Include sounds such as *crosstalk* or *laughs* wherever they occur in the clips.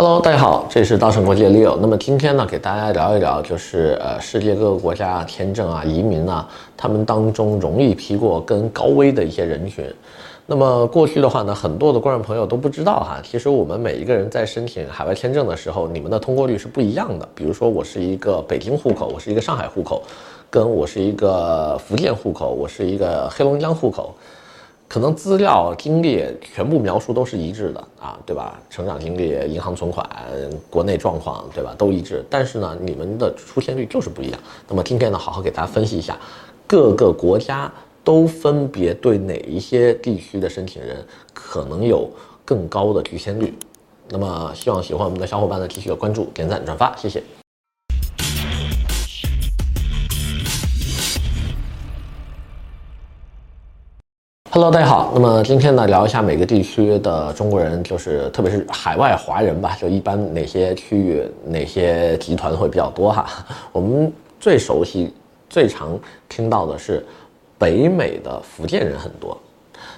Hello，大家好，这里是稻盛国际的 Leo。那么今天呢，给大家聊一聊，就是呃，世界各个国家签证啊、移民啊，他们当中容易批过跟高危的一些人群。那么过去的话呢，很多的观众朋友都不知道哈，其实我们每一个人在申请海外签证的时候，你们的通过率是不一样的。比如说，我是一个北京户口，我是一个上海户口，跟我是一个福建户口，我是一个黑龙江户口。可能资料经历全部描述都是一致的啊，对吧？成长经历、银行存款、国内状况，对吧？都一致。但是呢，你们的出现率就是不一样。那么今天呢，好好给大家分析一下，各个国家都分别对哪一些地区的申请人可能有更高的拒签率。那么希望喜欢我们的小伙伴呢，继续的关注、点赞、转发，谢谢。Hello，大家好。那么今天呢，聊一下每个地区的中国人，就是特别是海外华人吧，就一般哪些区域、哪些集团会比较多哈。*laughs* 我们最熟悉、最常听到的是北美的福建人很多。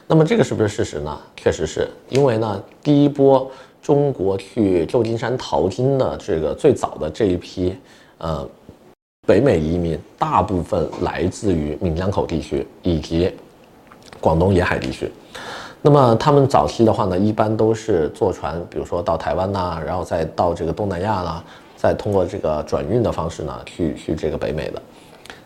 那么这个是不是事实呢？确实是因为呢，第一波中国去旧金山淘金的这个最早的这一批，呃，北美移民大部分来自于闽江口地区以及。广东沿海地区，那么他们早期的话呢，一般都是坐船，比如说到台湾呐，然后再到这个东南亚啦，再通过这个转运的方式呢，去去这个北美的。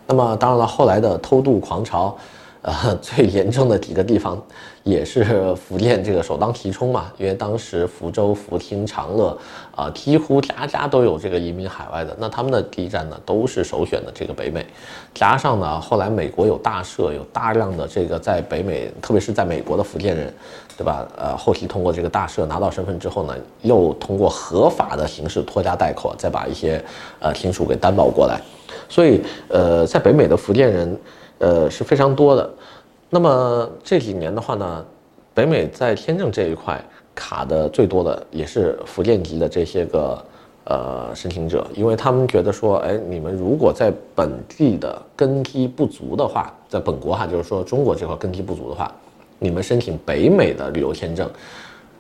那么当然了，后来的偷渡狂潮。呃，最严重的几个地方也是福建这个首当其冲嘛，因为当时福州、福清、长乐啊，几乎家家都有这个移民海外的，那他们的第一站呢都是首选的这个北美，加上呢后来美国有大赦，有大量的这个在北美，特别是在美国的福建人，对吧？呃，后期通过这个大赦拿到身份之后呢，又通过合法的形式拖家带口，再把一些呃亲属给担保过来，所以呃，在北美的福建人。呃，是非常多的。那么这几年的话呢，北美在签证这一块卡的最多的也是福建籍的这些个呃申请者，因为他们觉得说，哎，你们如果在本地的根基不足的话，在本国哈，就是说中国这块根基不足的话，你们申请北美的旅游签证，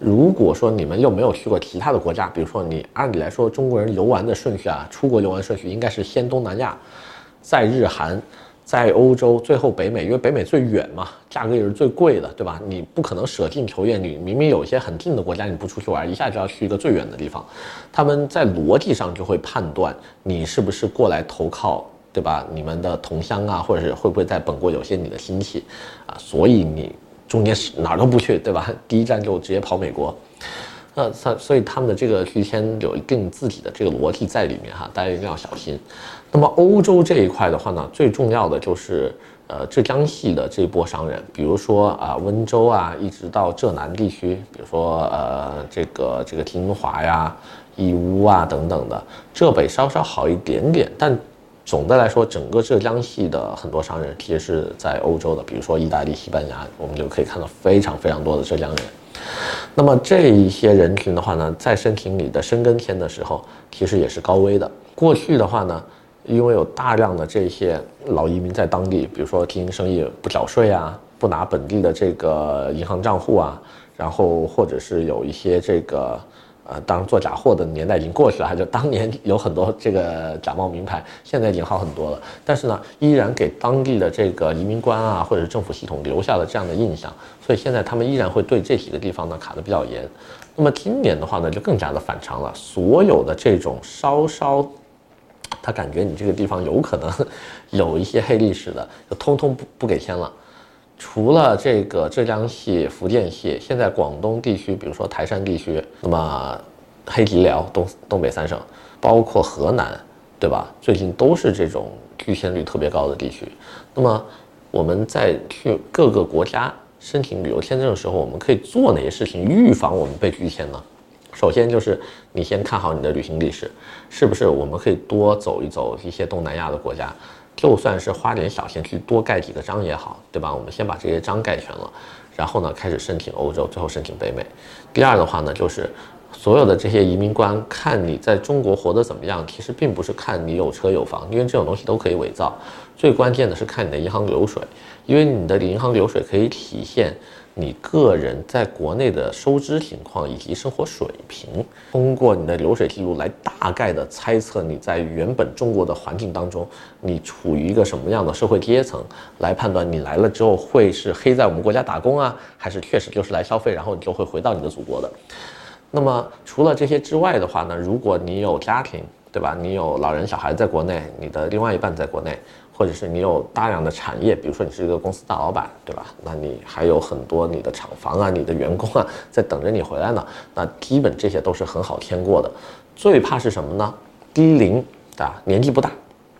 如果说你们又没有去过其他的国家，比如说你按理来说中国人游玩的顺序啊，出国游玩顺序应该是先东南亚，再日韩。在欧洲，最后北美，因为北美最远嘛，价格也是最贵的，对吧？你不可能舍近求远，你明明有一些很近的国家，你不出去玩，一下就要去一个最远的地方。他们在逻辑上就会判断你是不是过来投靠，对吧？你们的同乡啊，或者是会不会在本国有些你的亲戚啊？所以你中间是哪儿都不去，对吧？第一站就直接跑美国。那所所以他们的这个拒签有一定自己的这个逻辑在里面哈，大家一定要小心。那么欧洲这一块的话呢，最重要的就是呃浙江系的这一波商人，比如说啊温州啊，一直到浙南地区，比如说呃这个这个金华呀、义乌啊等等的，浙北稍稍好一点点，但总的来说，整个浙江系的很多商人其实是在欧洲的，比如说意大利、西班牙，我们就可以看到非常非常多的浙江人。那么这一些人群的话呢，在申请你的申根签的时候，其实也是高危的。过去的话呢，因为有大量的这些老移民在当地，比如说经营生意不缴税啊，不拿本地的这个银行账户啊，然后或者是有一些这个。呃，当做假货的年代已经过去了，就当年有很多这个假冒名牌，现在已经好很多了。但是呢，依然给当地的这个移民官啊，或者政府系统留下了这样的印象，所以现在他们依然会对这几个地方呢卡得比较严。那么今年的话呢，就更加的反常了，所有的这种稍稍 *laughs* 他感觉你这个地方有可能有一些黑历史的，就通通不不给签了。除了这个浙江系、福建系，现在广东地区，比如说台山地区，那么黑吉辽、东东北三省，包括河南，对吧？最近都是这种拒签率特别高的地区。那么我们在去各个国家申请旅游签证的时候，我们可以做哪些事情预防我们被拒签呢？首先就是你先看好你的旅行历史，是不是我们可以多走一走一些东南亚的国家？就算是花点小钱去多盖几个章也好，对吧？我们先把这些章盖全了，然后呢，开始申请欧洲，最后申请北美。第二的话呢，就是所有的这些移民官看你在中国活得怎么样，其实并不是看你有车有房，因为这种东西都可以伪造。最关键的是看你的银行流水，因为你的银行流水可以体现你个人在国内的收支情况以及生活水平，通过你的流水记录来大概的猜测你在原本中国的环境当中，你处于一个什么样的社会阶层，来判断你来了之后会是黑在我们国家打工啊，还是确实就是来消费，然后你就会回到你的祖国的。那么除了这些之外的话呢，如果你有家庭，对吧？你有老人小孩在国内，你的另外一半在国内。或者是你有大量的产业，比如说你是一个公司大老板，对吧？那你还有很多你的厂房啊、你的员工啊，在等着你回来呢。那基本这些都是很好填过的。最怕是什么呢？低龄啊，年纪不大，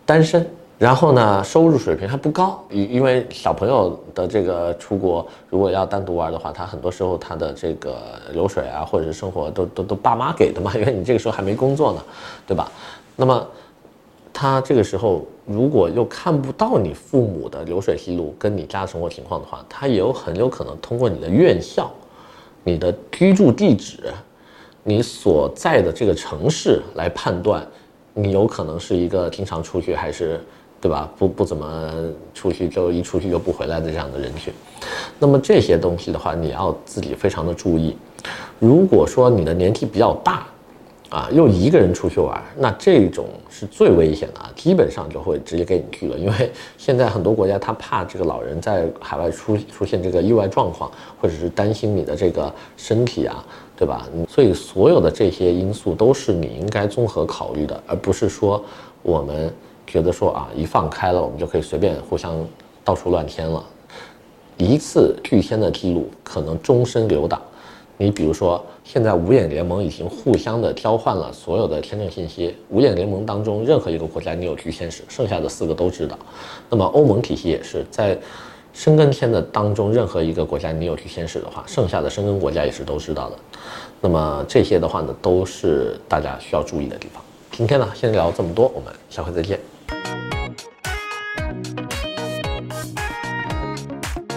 单身，然后呢，收入水平还不高。因因为小朋友的这个出国，如果要单独玩的话，他很多时候他的这个流水啊，或者是生活都都都爸妈给的嘛，*laughs* 因为你这个时候还没工作呢，对吧？那么。他这个时候如果又看不到你父母的流水记录跟你家的生活情况的话，他也有很有可能通过你的院校、你的居住地址、你所在的这个城市来判断，你有可能是一个经常出去还是，对吧？不不怎么出去，就一出去就不回来的这样的人群。那么这些东西的话，你要自己非常的注意。如果说你的年纪比较大，啊，又一个人出去玩，那这种是最危险的啊！基本上就会直接给你拒了，因为现在很多国家他怕这个老人在海外出出现这个意外状况，或者是担心你的这个身体啊，对吧？所以所有的这些因素都是你应该综合考虑的，而不是说我们觉得说啊，一放开了我们就可以随便互相到处乱添了，一次拒签的记录可能终身留档。你比如说，现在五眼联盟已经互相的交换了所有的签证信息。五眼联盟当中任何一个国家你有拒签史，剩下的四个都知道。那么欧盟体系也是在申根签的当中任何一个国家你有拒签史的话，剩下的申根国家也是都知道的。那么这些的话呢，都是大家需要注意的地方。今天呢，先聊这么多，我们下回再见。